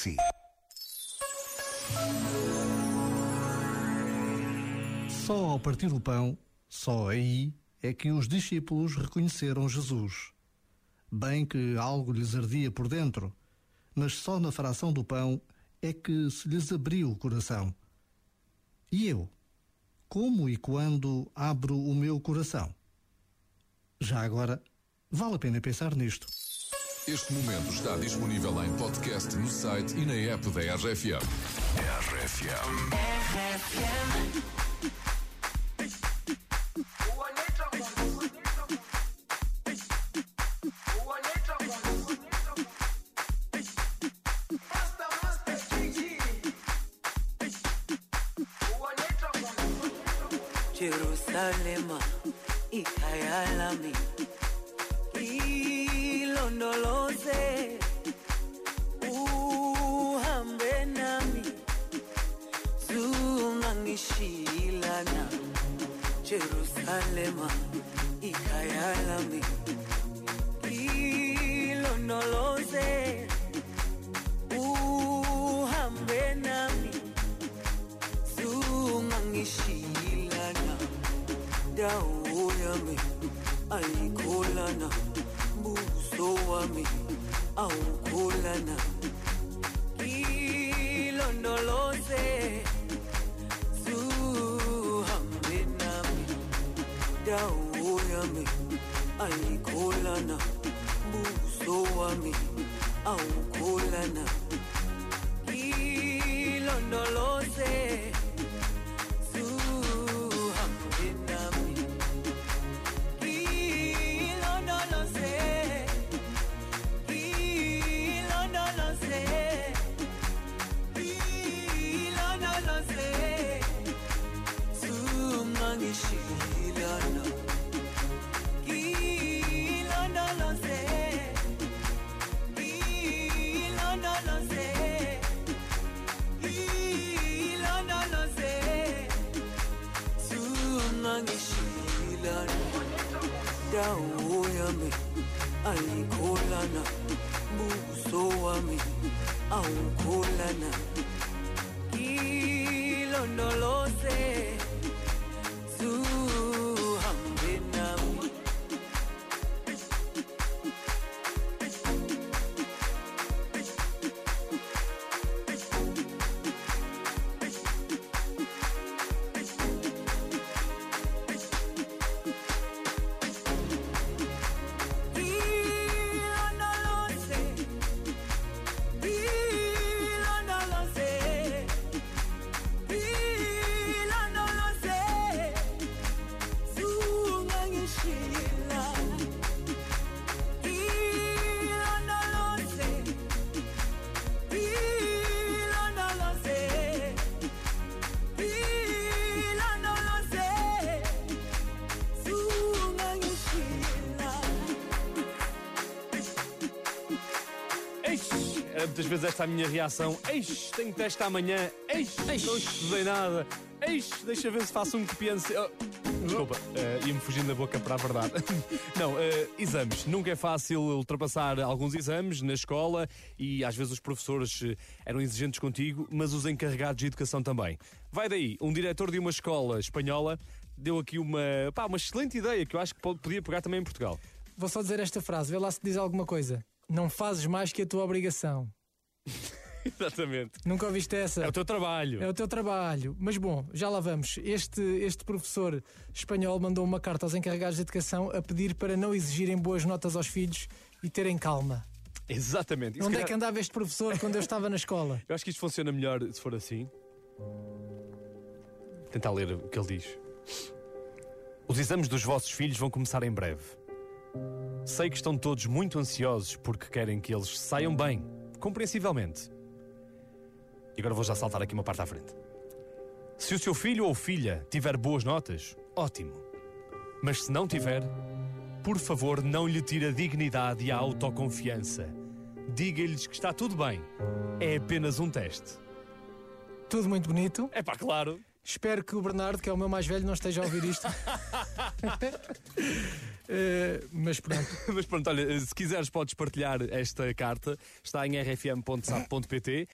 si. Só ao partir o pão, só aí, é que os discípulos reconheceram Jesus. Bem que algo lhes ardia por dentro, mas só na fração do pão é que se lhes abriu o coração. E eu? Como e quando abro o meu coração? Já agora, vale a pena pensar nisto. Este momento está disponível em podcast no site e na app da RFM. RFM. Jerusalema ikhaya lami ilondoloze uhambe nami zungangishilana Jerusalema ikhaya lami. Ilondoloze uhambe nami zungangishilana dawo yami ayikholana buso wami awukholana ilondoloze zuhambe nami. Dawo yami ayikholana buso wami awukholana ishilona ilona lonse ilona Eis, era muitas vezes esta a minha reação. Eis, tenho teste amanhã. Eis, não estudei nada. Eis, deixa ver se faço um que pense. Oh, Desculpa, eh, ia-me fugindo da boca para a verdade. Não, eh, exames. Nunca é fácil ultrapassar alguns exames na escola e às vezes os professores eh, eram exigentes contigo, mas os encarregados de educação também. Vai daí, um diretor de uma escola espanhola deu aqui uma, pá, uma excelente ideia que eu acho que po- podia pegar também em Portugal. Vou só dizer esta frase, vê lá se diz alguma coisa. Não fazes mais que a tua obrigação. Exatamente. Nunca ouviste essa? É o teu trabalho. É o teu trabalho. Mas bom, já lá vamos. Este, este professor espanhol mandou uma carta aos encarregados de educação a pedir para não exigirem boas notas aos filhos e terem calma. Exatamente. Se Onde é calhar- que andava este professor quando eu estava na escola? Eu acho que isto funciona melhor se for assim. Tentar ler o que ele diz. Os exames dos vossos filhos vão começar em breve. Sei que estão todos muito ansiosos porque querem que eles saiam bem, compreensivelmente. E agora vou já saltar aqui uma parte à frente. Se o seu filho ou filha tiver boas notas, ótimo. Mas se não tiver, por favor, não lhe tire a dignidade e a autoconfiança. Diga-lhes que está tudo bem. É apenas um teste. Tudo muito bonito. É pá, claro. Espero que o Bernardo, que é o meu mais velho, não esteja a ouvir isto. Eh, mas pronto. Mas pronto, olha, se quiseres podes partilhar esta carta. Está em rfm.sap.pt